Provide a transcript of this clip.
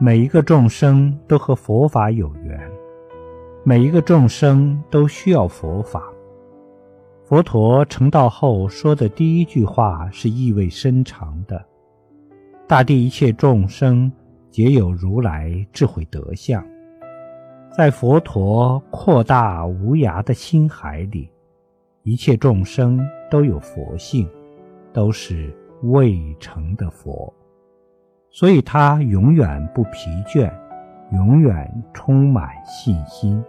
每一个众生都和佛法有缘，每一个众生都需要佛法。佛陀成道后说的第一句话是意味深长的：“大地一切众生皆有如来智慧德相。”在佛陀扩大无涯的心海里，一切众生都有佛性，都是未成的佛。所以他永远不疲倦，永远充满信心。